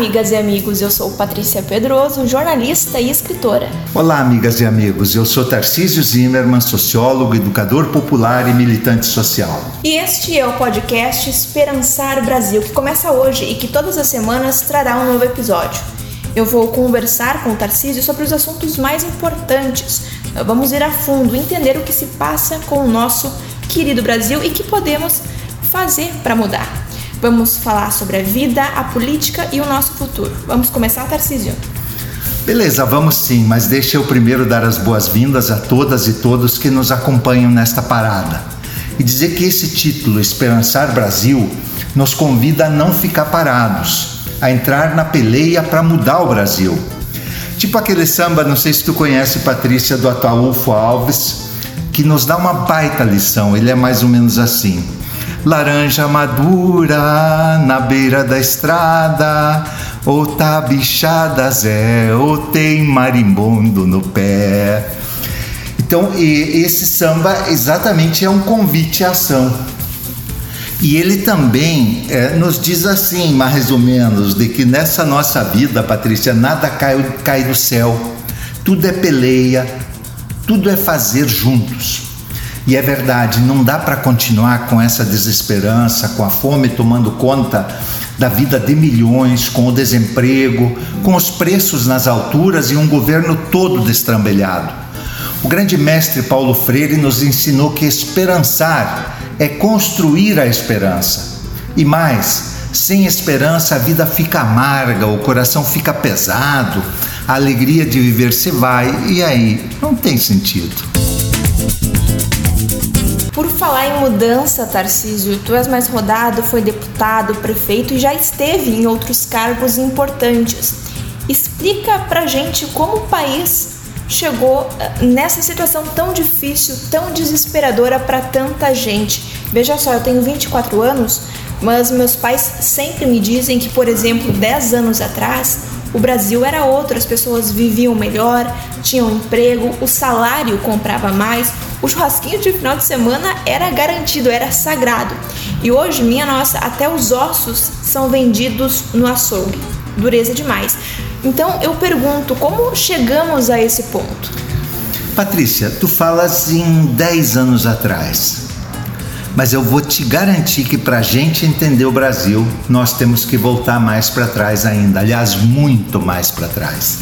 amigas e amigos. Eu sou Patrícia Pedroso, jornalista e escritora. Olá, amigas e amigos. Eu sou Tarcísio Zimmermann, sociólogo, educador popular e militante social. E este é o podcast Esperançar Brasil, que começa hoje e que todas as semanas trará um novo episódio. Eu vou conversar com o Tarcísio sobre os assuntos mais importantes. Vamos ir a fundo, entender o que se passa com o nosso querido Brasil e que podemos fazer para mudar. Vamos falar sobre a vida, a política e o nosso futuro. Vamos começar, Tarcísio? Beleza, vamos sim, mas deixa eu primeiro dar as boas-vindas a todas e todos que nos acompanham nesta parada. E dizer que esse título, Esperançar Brasil, nos convida a não ficar parados, a entrar na peleia para mudar o Brasil. Tipo aquele samba, não sei se tu conhece, Patrícia, do Ataúfo Alves, que nos dá uma baita lição. Ele é mais ou menos assim laranja madura na beira da estrada, ou tá bichada Zé, ou tem marimbondo no pé. Então, esse samba exatamente é um convite à ação. E ele também é, nos diz assim, mais ou menos, de que nessa nossa vida, Patrícia, nada cai, cai do céu, tudo é peleia, tudo é fazer juntos. E é verdade, não dá para continuar com essa desesperança, com a fome tomando conta da vida de milhões, com o desemprego, com os preços nas alturas e um governo todo destrambelhado. O grande mestre Paulo Freire nos ensinou que esperançar é construir a esperança. E mais, sem esperança a vida fica amarga, o coração fica pesado, a alegria de viver se vai, e aí não tem sentido. Falar em mudança, Tarcísio, tu és mais rodado, foi deputado, prefeito e já esteve em outros cargos importantes. Explica pra gente como o país chegou eh, nessa situação tão difícil, tão desesperadora para tanta gente. Veja só, eu tenho 24 anos, mas meus pais sempre me dizem que, por exemplo, 10 anos atrás, o Brasil era outro, as pessoas viviam melhor, tinham emprego, o salário comprava mais, o churrasquinho de final de semana era garantido, era sagrado. E hoje, minha nossa, até os ossos são vendidos no açougue. Dureza demais. Então eu pergunto, como chegamos a esse ponto? Patrícia, tu falas em 10 anos atrás. Mas eu vou te garantir que para a gente entender o Brasil, nós temos que voltar mais para trás ainda. Aliás, muito mais para trás.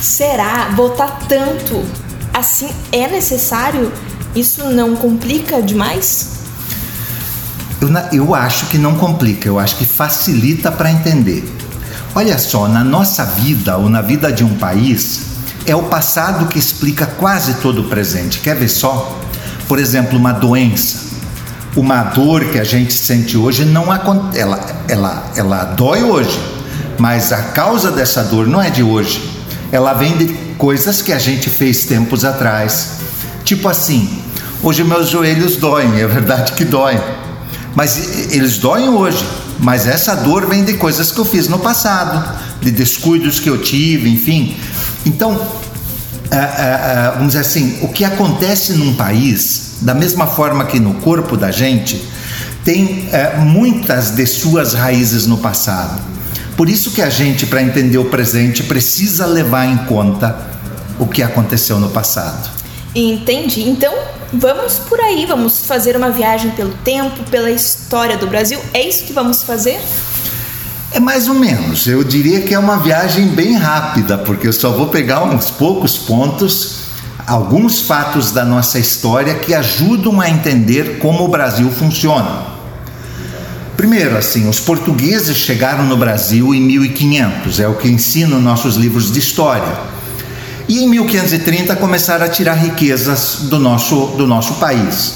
Será? Voltar tanto? Assim é necessário? Isso não complica demais? Eu, eu acho que não complica, eu acho que facilita para entender. Olha só, na nossa vida ou na vida de um país, é o passado que explica quase todo o presente. Quer ver só? Por exemplo, uma doença uma dor que a gente sente hoje não ela, ela, ela dói hoje, mas a causa dessa dor não é de hoje. Ela vem de coisas que a gente fez tempos atrás. Tipo assim, hoje meus joelhos doem, é verdade que doem, mas eles doem hoje. Mas essa dor vem de coisas que eu fiz no passado, de descuidos que eu tive, enfim. Então, é, é, é, vamos dizer assim, o que acontece num país da mesma forma que no corpo da gente, tem muitas de suas raízes no passado. Por isso que a gente, para entender o presente, precisa levar em conta o que aconteceu no passado. Entendi. Então, vamos por aí, vamos fazer uma viagem pelo tempo, pela história do Brasil. É isso que vamos fazer? É mais ou menos. Eu diria que é uma viagem bem rápida, porque eu só vou pegar uns poucos pontos alguns fatos da nossa história que ajudam a entender como o Brasil funciona. Primeiro, assim, os portugueses chegaram no Brasil em 1500, é o que ensinam nossos livros de história. E em 1530 começaram a tirar riquezas do nosso, do nosso país.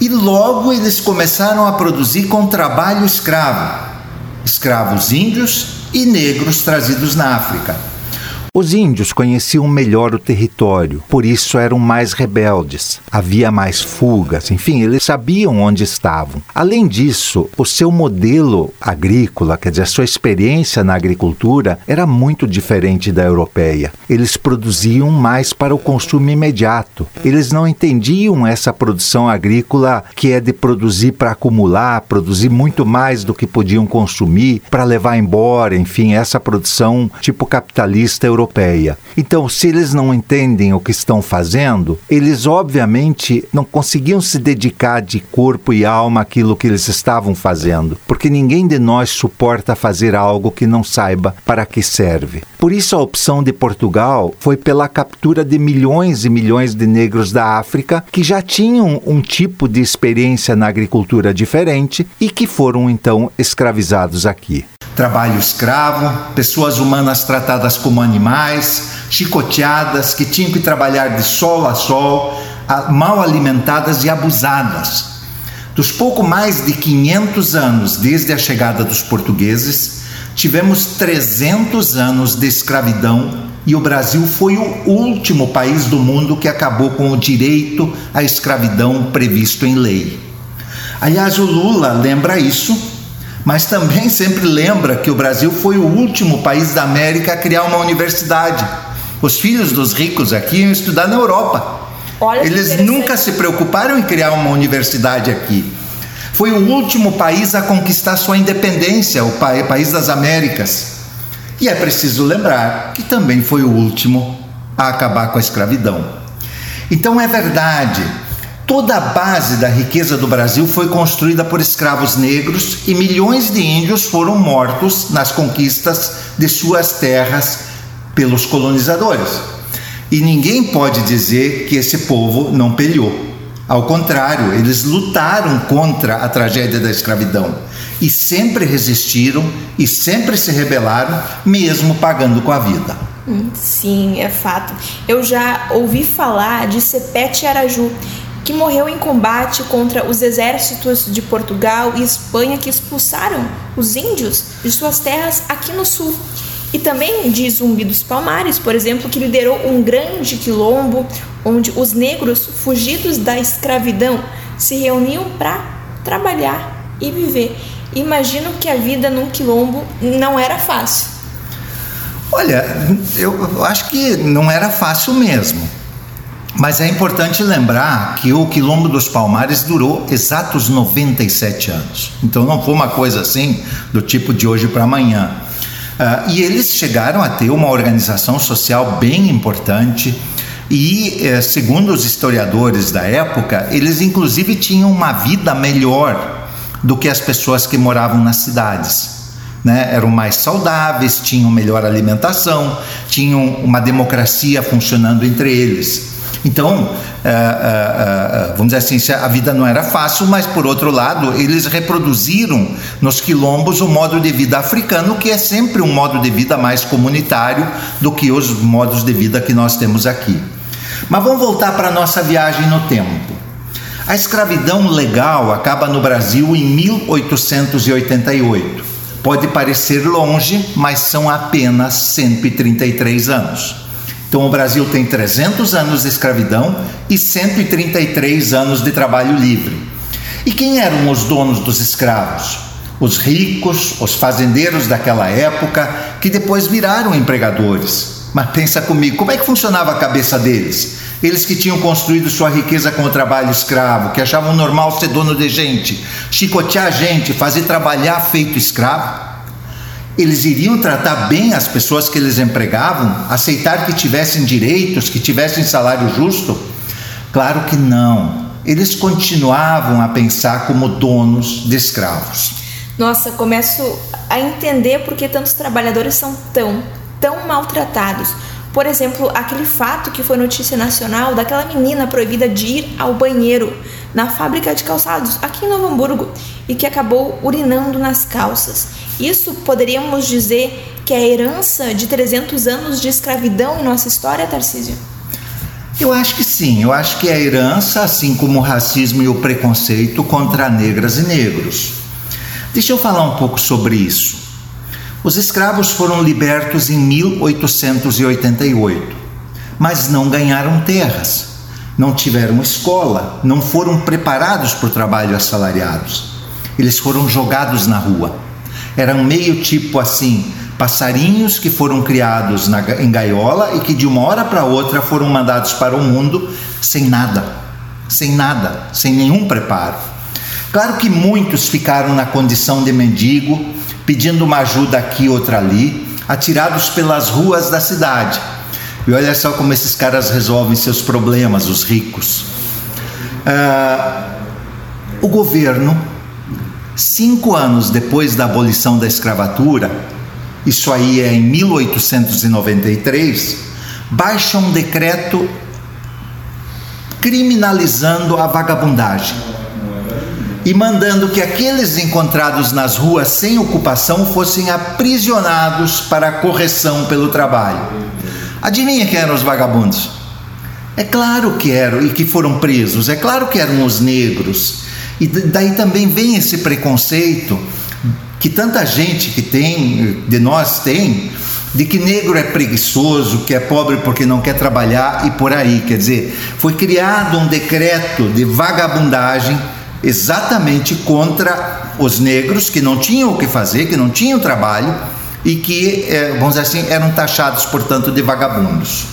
E logo eles começaram a produzir com trabalho escravo, escravos índios e negros trazidos na África. Os índios conheciam melhor o território, por isso eram mais rebeldes. Havia mais fugas, enfim, eles sabiam onde estavam. Além disso, o seu modelo agrícola, quer dizer, a sua experiência na agricultura, era muito diferente da europeia. Eles produziam mais para o consumo imediato. Eles não entendiam essa produção agrícola que é de produzir para acumular, produzir muito mais do que podiam consumir, para levar embora, enfim, essa produção tipo capitalista europeu europeia. Então, se eles não entendem o que estão fazendo, eles obviamente não conseguiam se dedicar de corpo e alma àquilo que eles estavam fazendo, porque ninguém de nós suporta fazer algo que não saiba para que serve. Por isso, a opção de Portugal foi pela captura de milhões e milhões de negros da África que já tinham um tipo de experiência na agricultura diferente e que foram então escravizados aqui trabalho escravo, pessoas humanas tratadas como animais, chicoteadas, que tinham que trabalhar de sol a sol, mal alimentadas e abusadas. Dos pouco mais de 500 anos desde a chegada dos portugueses, tivemos 300 anos de escravidão e o Brasil foi o último país do mundo que acabou com o direito à escravidão previsto em lei. Aliás, o Lula lembra isso mas também sempre lembra que o Brasil foi o último país da América a criar uma universidade. Os filhos dos ricos aqui iam estudar na Europa. Olha Eles nunca se preocuparam em criar uma universidade aqui. Foi o último país a conquistar sua independência, o país das Américas. E é preciso lembrar que também foi o último a acabar com a escravidão. Então é verdade Toda a base da riqueza do Brasil foi construída por escravos negros e milhões de índios foram mortos nas conquistas de suas terras pelos colonizadores. E ninguém pode dizer que esse povo não peleou. Ao contrário, eles lutaram contra a tragédia da escravidão e sempre resistiram e sempre se rebelaram, mesmo pagando com a vida. Hum, sim, é fato. Eu já ouvi falar de Sepete Araju, que morreu em combate contra os exércitos de Portugal e Espanha que expulsaram os índios de suas terras aqui no sul. E também de Zumbi dos Palmares, por exemplo, que liderou um grande quilombo onde os negros fugidos da escravidão se reuniam para trabalhar e viver. Imagino que a vida num quilombo não era fácil. Olha, eu acho que não era fácil mesmo. Mas é importante lembrar que o Quilombo dos Palmares durou exatos 97 anos. Então não foi uma coisa assim do tipo de hoje para amanhã. Uh, e eles chegaram a ter uma organização social bem importante. E, eh, segundo os historiadores da época, eles inclusive tinham uma vida melhor do que as pessoas que moravam nas cidades. Né? Eram mais saudáveis, tinham melhor alimentação, tinham uma democracia funcionando entre eles. Então, é, é, é, vamos dizer assim, a vida não era fácil, mas por outro lado, eles reproduziram nos quilombos o modo de vida africano, que é sempre um modo de vida mais comunitário do que os modos de vida que nós temos aqui. Mas vamos voltar para a nossa viagem no tempo. A escravidão legal acaba no Brasil em 1888. Pode parecer longe, mas são apenas 133 anos. Então o Brasil tem 300 anos de escravidão e 133 anos de trabalho livre. E quem eram os donos dos escravos? Os ricos, os fazendeiros daquela época, que depois viraram empregadores. Mas pensa comigo, como é que funcionava a cabeça deles? Eles que tinham construído sua riqueza com o trabalho escravo, que achavam normal ser dono de gente, chicotear gente, fazer trabalhar feito escravo eles iriam tratar bem as pessoas que eles empregavam, aceitar que tivessem direitos, que tivessem salário justo? Claro que não. Eles continuavam a pensar como donos de escravos. Nossa, começo a entender por que tantos trabalhadores são tão, tão maltratados. Por exemplo, aquele fato que foi notícia nacional daquela menina proibida de ir ao banheiro na fábrica de calçados aqui em Novo Hamburgo e que acabou urinando nas calças. Isso poderíamos dizer que é a herança de 300 anos de escravidão em nossa história, Tarcísio? Eu acho que sim, eu acho que é a herança, assim como o racismo e o preconceito contra negras e negros. Deixa eu falar um pouco sobre isso. Os escravos foram libertos em 1888, mas não ganharam terras, não tiveram escola, não foram preparados para o trabalho assalariados. Eles foram jogados na rua. Eram meio tipo assim, passarinhos que foram criados na, em gaiola e que de uma hora para outra foram mandados para o mundo sem nada, sem nada, sem nenhum preparo. Claro que muitos ficaram na condição de mendigo, pedindo uma ajuda aqui, outra ali, atirados pelas ruas da cidade. E olha só como esses caras resolvem seus problemas, os ricos. Ah, o governo, cinco anos depois da abolição da escravatura, isso aí é em 1893, baixa um decreto criminalizando a vagabundagem e mandando que aqueles encontrados nas ruas sem ocupação fossem aprisionados para correção pelo trabalho. Adivinha quem eram os vagabundos? É claro que eram e que foram presos, é claro que eram os negros. E daí também vem esse preconceito que tanta gente que tem, de nós tem, de que negro é preguiçoso, que é pobre porque não quer trabalhar e por aí. Quer dizer, foi criado um decreto de vagabundagem exatamente contra os negros que não tinham o que fazer, que não tinham trabalho e que, eh, vamos dizer assim, eram taxados, portanto, de vagabundos.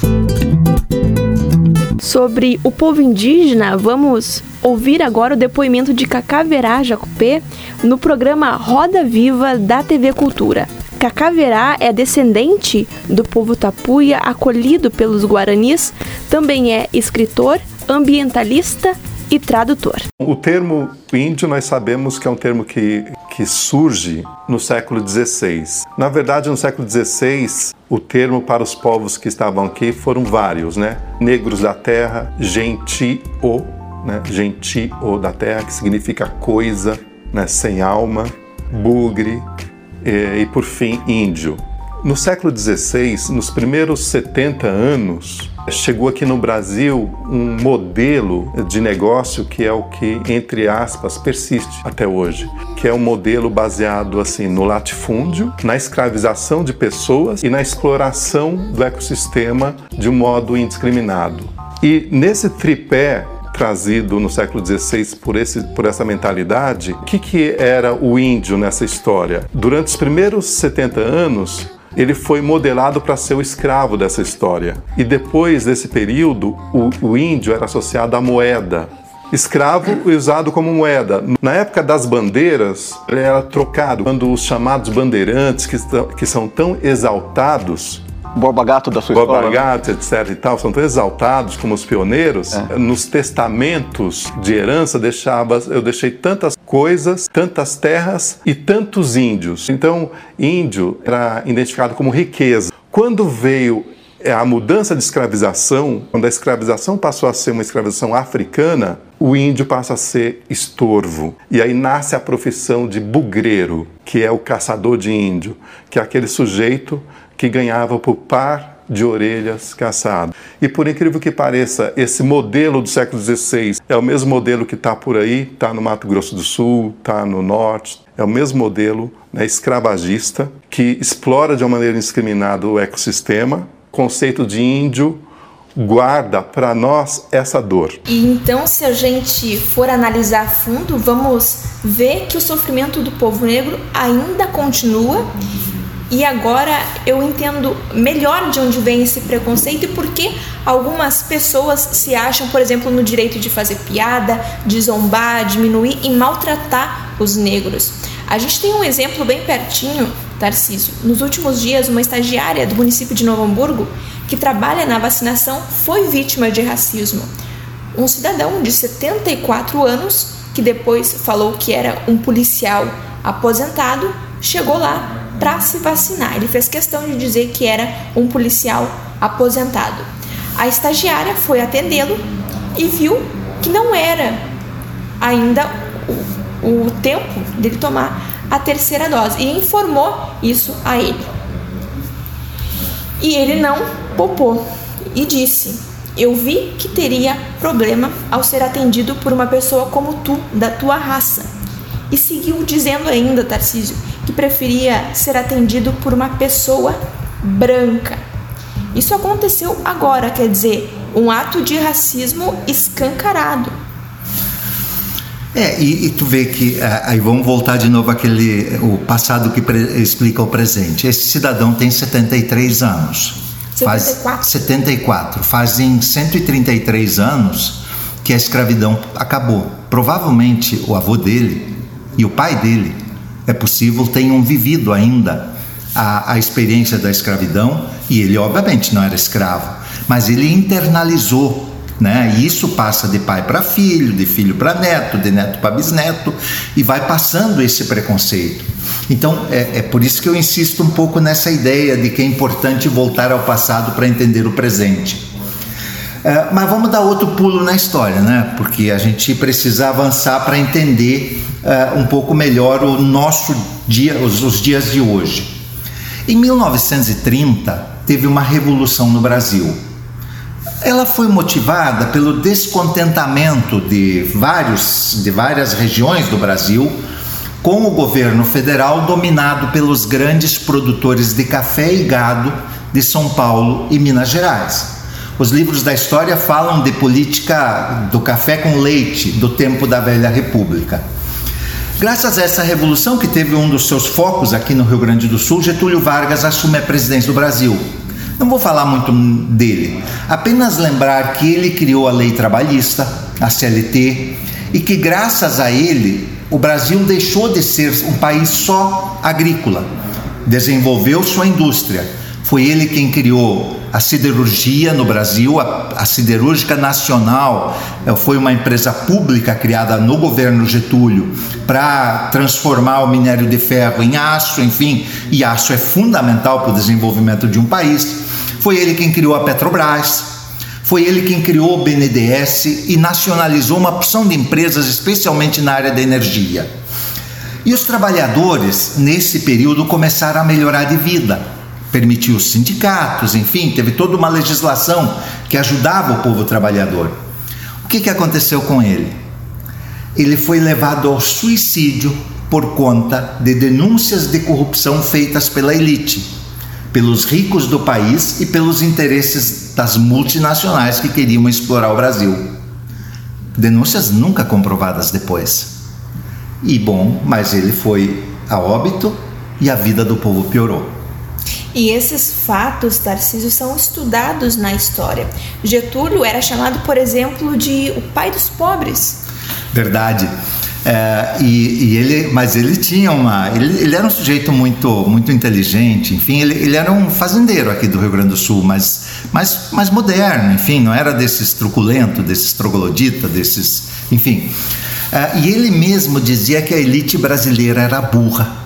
Sobre o povo indígena, vamos ouvir agora o depoimento de Cacaverá Jacupé no programa Roda Viva da TV Cultura. Cacaverá é descendente do povo tapuia acolhido pelos guaranis, também é escritor, ambientalista e tradutor. O termo índio nós sabemos que é um termo que, que surge no século XVI. Na verdade, no século XVI, o termo para os povos que estavam aqui foram vários, né? Negros da terra, gentio, né? Gentio da terra, que significa coisa, né? sem alma, bugre e, e por fim, índio. No século XVI, nos primeiros 70 anos, chegou aqui no Brasil um modelo de negócio que é o que, entre aspas, persiste até hoje, que é um modelo baseado assim no latifúndio, na escravização de pessoas e na exploração do ecossistema de um modo indiscriminado. E nesse tripé trazido no século XVI por, esse, por essa mentalidade, o que, que era o índio nessa história? Durante os primeiros 70 anos, ele foi modelado para ser o escravo dessa história. E depois desse período, o, o índio era associado à moeda. Escravo usado como moeda. Na época das bandeiras, ele era trocado. Quando os chamados bandeirantes, que, que são tão exaltados, Borba Gato da sua Borba. Gato, né? etc e tal, são tão exaltados como os pioneiros. É. Nos testamentos de herança deixava, eu deixei tantas coisas, tantas terras e tantos índios. Então, índio era identificado como riqueza. Quando veio é, a mudança de escravização, quando a escravização passou a ser uma escravização africana, o índio passa a ser estorvo. E aí nasce a profissão de bugreiro, que é o caçador de índio, que é aquele sujeito que ganhava por par de orelhas caçado. E por incrível que pareça, esse modelo do século XVI é o mesmo modelo que está por aí, está no Mato Grosso do Sul, está no Norte, é o mesmo modelo né, escravagista que explora de uma maneira indiscriminada o ecossistema, conceito de índio guarda para nós essa dor. E então, se a gente for analisar a fundo, vamos ver que o sofrimento do povo negro ainda continua e agora eu entendo melhor de onde vem esse preconceito e por que algumas pessoas se acham, por exemplo, no direito de fazer piada, de zombar, diminuir e maltratar os negros. A gente tem um exemplo bem pertinho, Tarcísio. Nos últimos dias, uma estagiária do município de Novo Hamburgo, que trabalha na vacinação, foi vítima de racismo. Um cidadão de 74 anos, que depois falou que era um policial aposentado, chegou lá para se vacinar. Ele fez questão de dizer que era um policial aposentado. A estagiária foi atendê-lo e viu que não era ainda o, o tempo dele tomar a terceira dose e informou isso a ele. E ele não popou e disse: Eu vi que teria problema ao ser atendido por uma pessoa como tu, da tua raça. E seguiu dizendo ainda, Tarcísio, que preferia ser atendido por uma pessoa branca. Isso aconteceu agora, quer dizer, um ato de racismo escancarado. É, e, e, tu vê que é, aí vamos voltar de novo aquele o passado que pre, explica o presente. Esse cidadão tem 73 anos. 74. Faz 74. Fazem 133 anos que a escravidão acabou. Provavelmente o avô dele e o pai dele, é possível, tenham vivido ainda a, a experiência da escravidão e ele obviamente não era escravo, mas ele internalizou né? E isso passa de pai para filho, de filho para neto, de neto para bisneto, e vai passando esse preconceito. Então, é, é, por isso que eu insisto um pouco nessa ideia de que é importante voltar ao passado para entender o presente. É, mas vamos dar outro pulo na história, né? Porque a gente precisa avançar para entender é, um pouco melhor o nosso dia, os, os dias de hoje. Em 1930, teve uma revolução no Brasil ela foi motivada pelo descontentamento de, vários, de várias regiões do Brasil com o governo federal dominado pelos grandes produtores de café e gado de São Paulo e Minas Gerais. Os livros da história falam de política do café com leite do tempo da velha República. Graças a essa revolução, que teve um dos seus focos aqui no Rio Grande do Sul, Getúlio Vargas assume a presidência do Brasil não vou falar muito dele, apenas lembrar que ele criou a lei trabalhista, a CLT, e que graças a ele o Brasil deixou de ser um país só agrícola, desenvolveu sua indústria. Foi ele quem criou a siderurgia no Brasil, a, a, Siderúrgica Nacional eh, foi uma empresa pública criada no governo Getúlio para transformar o minério de ferro em aço, enfim, e aço é fundamental para o desenvolvimento de um país. Foi ele quem criou a Petrobras, foi ele quem criou o BNDES e nacionalizou uma opção de empresas, especialmente na área da energia. E os trabalhadores, nesse período, começaram a melhorar de vida. Permitiu os sindicatos, enfim, teve toda uma legislação que ajudava o povo trabalhador. O que, que aconteceu com ele? Ele foi levado ao suicídio por conta de denúncias de corrupção feitas pela elite pelos ricos do país e pelos interesses das multinacionais que queriam explorar o Brasil. Denúncias nunca comprovadas depois. E bom, mas ele foi a óbito e a vida do povo piorou. E esses fatos, Tarcísio, são estudados na história. Getúlio era chamado, por exemplo, de o pai dos pobres. Verdade. É, e, e, ele, mas ele tinha uma, ele, ele, era um sujeito muito, muito inteligente, enfim, ele, ele, era um fazendeiro aqui do Rio Grande do Sul, mas, mas, mas moderno, enfim, não era desses truculento, desses troglodita, desses, enfim. É, e ele mesmo dizia que a elite brasileira era burra,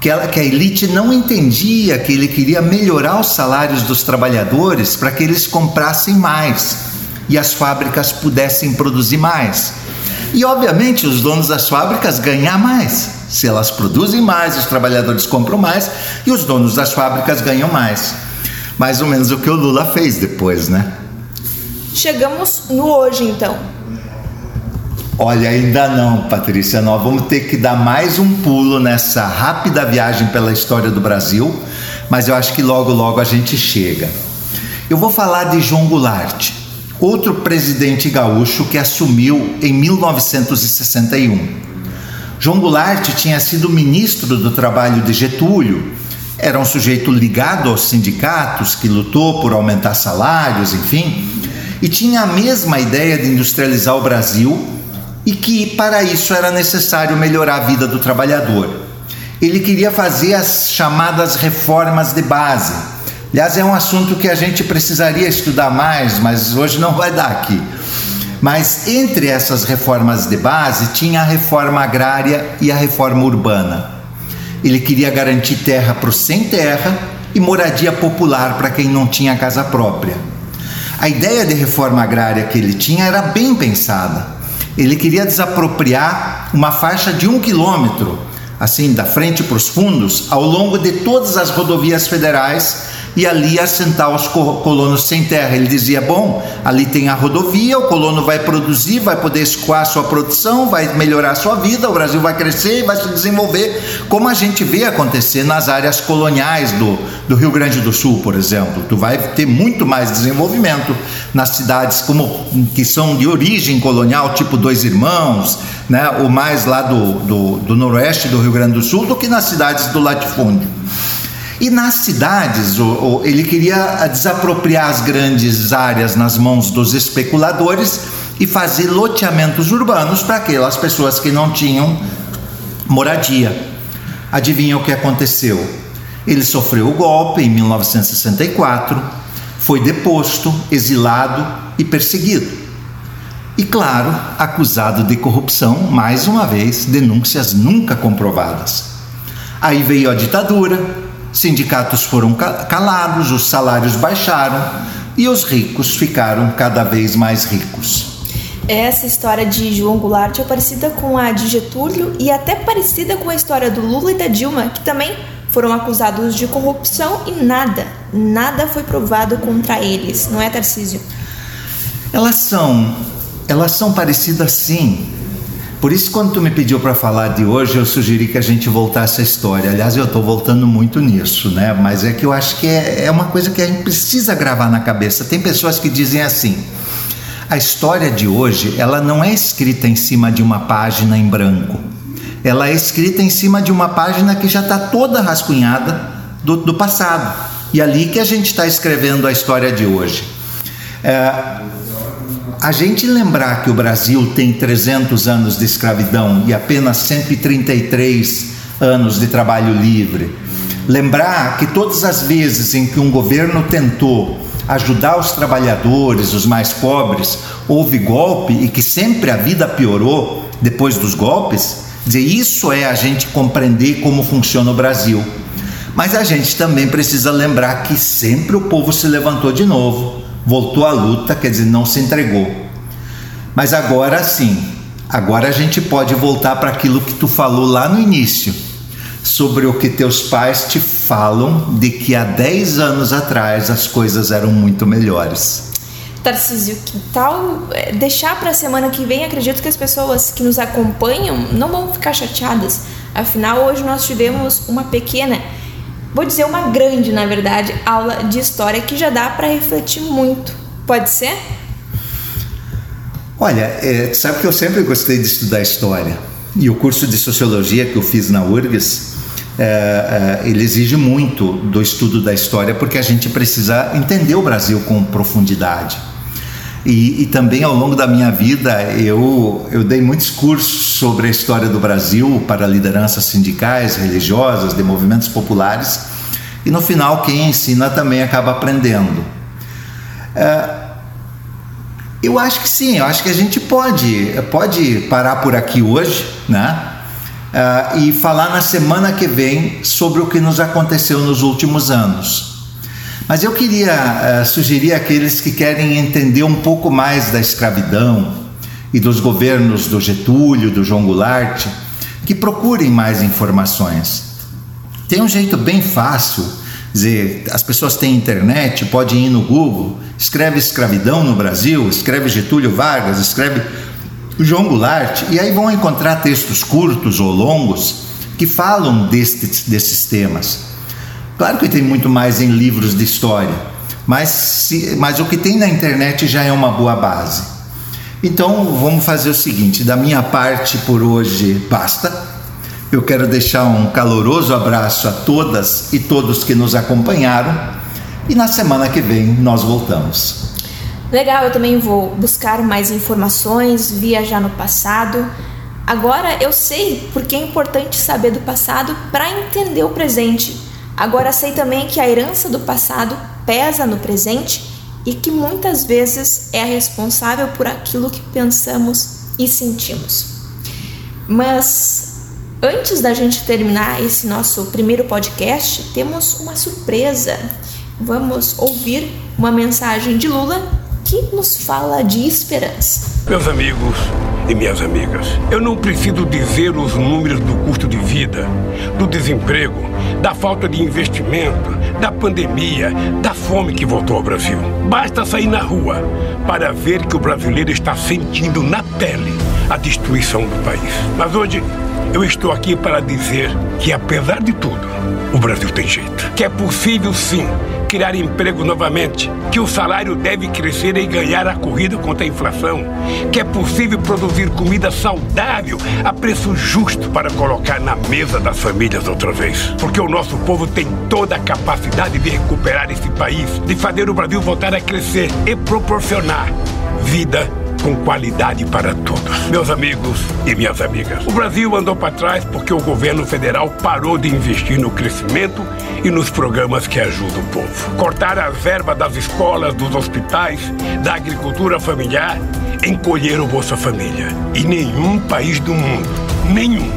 que, ela, que a elite não entendia que ele queria melhorar os salários dos trabalhadores para que eles comprassem mais e as fábricas pudessem produzir mais. E, obviamente, os donos das fábricas ganham mais. Se elas produzem mais, os trabalhadores compram mais e os donos das fábricas ganham mais. Mais ou menos o que o Lula fez depois, né? Chegamos no hoje, então. Olha, ainda não, Patrícia. Nós vamos ter que dar mais um pulo nessa rápida viagem pela história do Brasil, mas eu acho que logo, logo a gente chega. Eu vou falar de João Goulart outro presidente gaúcho que assumiu em 1961. João Goulart tinha sido ministro do Trabalho de Getúlio, era um sujeito ligado aos sindicatos, que lutou por aumentar salários, enfim, e tinha a mesma ideia de industrializar o Brasil e que para isso era necessário melhorar a vida do trabalhador. Ele queria fazer as chamadas reformas de base Aliás, é um assunto que a gente precisaria estudar mais, mas hoje não vai dar aqui. Mas entre essas reformas de base tinha a reforma agrária e a reforma urbana. Ele queria garantir terra para os sem terra e moradia popular para quem não tinha casa própria. A ideia de reforma agrária que ele tinha era bem pensada. Ele queria desapropriar uma faixa de um quilômetro, assim, da frente para os fundos, ao longo de todas as rodovias federais e ali assentar os colonos sem terra. Ele dizia: bom, ali tem a rodovia, o colono vai produzir, vai poder escoar sua produção, vai melhorar sua vida, o Brasil vai crescer e vai se desenvolver, como a gente vê acontecer nas áreas coloniais do, do Rio Grande do Sul, por exemplo. Tu vai ter muito mais desenvolvimento nas cidades como que são de origem colonial, tipo Dois Irmãos, né, ou mais lá do, do, do noroeste do Rio Grande do Sul, do que nas cidades do latifúndio. E nas cidades, ele queria desapropriar as grandes áreas nas mãos dos especuladores e fazer loteamentos urbanos para aquelas pessoas que não tinham moradia. Adivinha o que aconteceu? Ele sofreu o golpe em 1964, foi deposto, exilado e perseguido. E, claro, acusado de corrupção, mais uma vez, denúncias nunca comprovadas. Aí veio a ditadura, Sindicatos foram calados, os salários baixaram e os ricos ficaram cada vez mais ricos. Essa história de João Goulart é parecida com a de Getúlio e até parecida com a história do Lula e da Dilma, que também foram acusados de corrupção e nada, nada foi provado contra eles, não é, Tarcísio? Elas são, elas são parecidas sim, por isso, quando tu me pediu para falar de hoje, eu sugeri que a gente voltasse à história. Aliás, eu estou voltando muito nisso, né? Mas é que eu acho que é, é uma coisa que a gente precisa gravar na cabeça. Tem pessoas que dizem assim: a história de hoje, ela não é escrita em cima de uma página em branco. Ela é escrita em cima de uma página que já está toda rascunhada do, do passado. E ali que a gente está escrevendo a história de hoje. É, a gente lembrar que o Brasil tem 300 anos de escravidão e apenas 133 anos de trabalho livre, lembrar que todas as vezes em que um governo tentou ajudar os trabalhadores, os mais pobres, houve golpe e que sempre a vida piorou depois dos golpes, dizer isso é a gente compreender como funciona o Brasil. Mas a gente também precisa lembrar que sempre o povo se levantou de novo voltou à luta, quer dizer, não se entregou. Mas agora sim, agora a gente pode voltar para aquilo que tu falou lá no início, sobre o que teus pais te falam de que há 10 anos atrás as coisas eram muito melhores. Tarcísio, que tal é, deixar para a semana que vem? Acredito que as pessoas que nos acompanham não vão ficar chateadas. Afinal, hoje nós tivemos uma pequena vou dizer uma grande, na verdade, aula de história que já dá para refletir muito. Pode ser? Olha, é, sabe que eu sempre gostei de estudar história. E o curso de sociologia que eu fiz na URGS, é, é, ele exige muito do estudo da história porque a gente precisa entender o Brasil com profundidade. E, e, também ao longo da minha vida eu, eu dei muitos cursos sobre a história do Brasil para lideranças sindicais, religiosas, de movimentos populares, e no final quem ensina também acaba aprendendo. É, eu acho que sim, eu acho que a gente pode, pode parar por aqui hoje, né? É, e falar na semana que vem sobre o que nos aconteceu nos últimos anos. Mas eu queria uh, sugerir àqueles que querem entender um pouco mais da escravidão e dos governos do Getúlio, do João Goulart, que procurem mais informações. Tem um jeito bem fácil, dizer, as pessoas têm internet, podem ir no Google, escreve escravidão no Brasil, escreve Getúlio Vargas, escreve João Goulart, e aí vão encontrar textos curtos ou longos que falam destes, desses temas. Claro que tem muito mais em livros de história, mas, se, mas o que tem na internet já é uma boa base. Então vamos fazer o seguinte: da minha parte por hoje basta. Eu quero deixar um caloroso abraço a todas e todos que nos acompanharam e na semana que vem nós voltamos. Legal, eu também vou buscar mais informações, viajar no passado. Agora eu sei porque é importante saber do passado para entender o presente Agora sei também que a herança do passado pesa no presente e que muitas vezes é responsável por aquilo que pensamos e sentimos. Mas antes da gente terminar esse nosso primeiro podcast, temos uma surpresa. Vamos ouvir uma mensagem de Lula que nos fala de esperança. Meus amigos, e minhas amigas, eu não preciso dizer os números do custo de vida, do desemprego, da falta de investimento, da pandemia, da fome que voltou ao Brasil. Basta sair na rua para ver que o brasileiro está sentindo na pele a destruição do país. Mas hoje eu estou aqui para dizer que, apesar de tudo, o Brasil tem jeito. Que é possível sim criar emprego novamente, que o salário deve crescer e ganhar a corrida contra a inflação, que é possível produzir comida saudável a preço justo para colocar na mesa das famílias outra vez. Porque o nosso povo tem toda a capacidade de recuperar esse país, de fazer o Brasil voltar a crescer e proporcionar vida com qualidade para todos. Meus amigos e minhas amigas, o Brasil andou para trás porque o governo federal parou de investir no crescimento e nos programas que ajudam o povo. Cortaram as verbas das escolas, dos hospitais, da agricultura familiar, encolheram o Bolsa Família. E nenhum país do mundo, nenhum,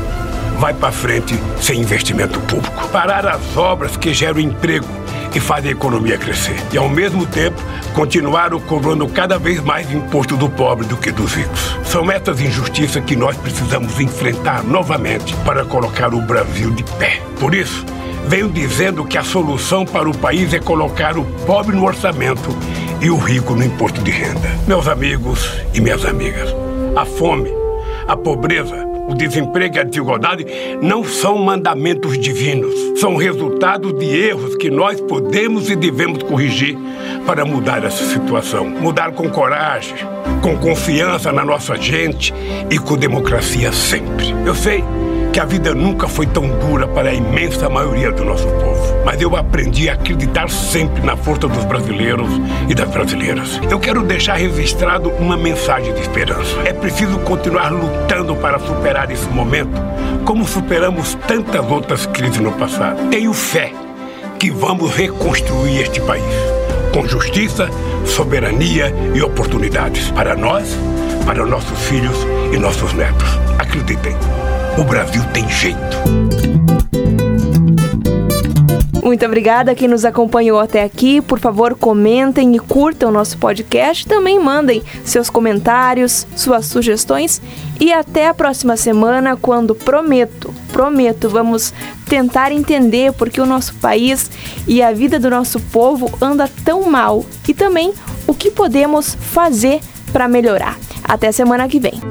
vai para frente sem investimento público. Parar as obras que geram emprego e fazem a economia crescer. E, ao mesmo tempo, continuaram cobrando cada vez mais imposto do pobre do que dos ricos. São essas injustiças que nós precisamos enfrentar novamente para colocar o Brasil de pé. Por isso, venho dizendo que a solução para o país é colocar o pobre no orçamento e o rico no imposto de renda. Meus amigos e minhas amigas, a fome, a pobreza, o desemprego e a desigualdade não são mandamentos divinos, são resultado de erros que nós podemos e devemos corrigir para mudar essa situação. Mudar com coragem, com confiança na nossa gente e com democracia sempre. Eu sei que a vida nunca foi tão dura para a imensa maioria do nosso povo. Mas eu aprendi a acreditar sempre na força dos brasileiros e das brasileiras. Eu quero deixar registrado uma mensagem de esperança. É preciso continuar lutando para superar esse momento, como superamos tantas outras crises no passado. Tenho fé que vamos reconstruir este país com justiça, soberania e oportunidades para nós, para nossos filhos e nossos netos. Acreditem. O Brasil tem jeito. Muito obrigada a quem nos acompanhou até aqui. Por favor, comentem e curtam o nosso podcast. Também mandem seus comentários, suas sugestões. E até a próxima semana, quando prometo, prometo, vamos tentar entender por que o nosso país e a vida do nosso povo anda tão mal e também o que podemos fazer para melhorar. Até semana que vem.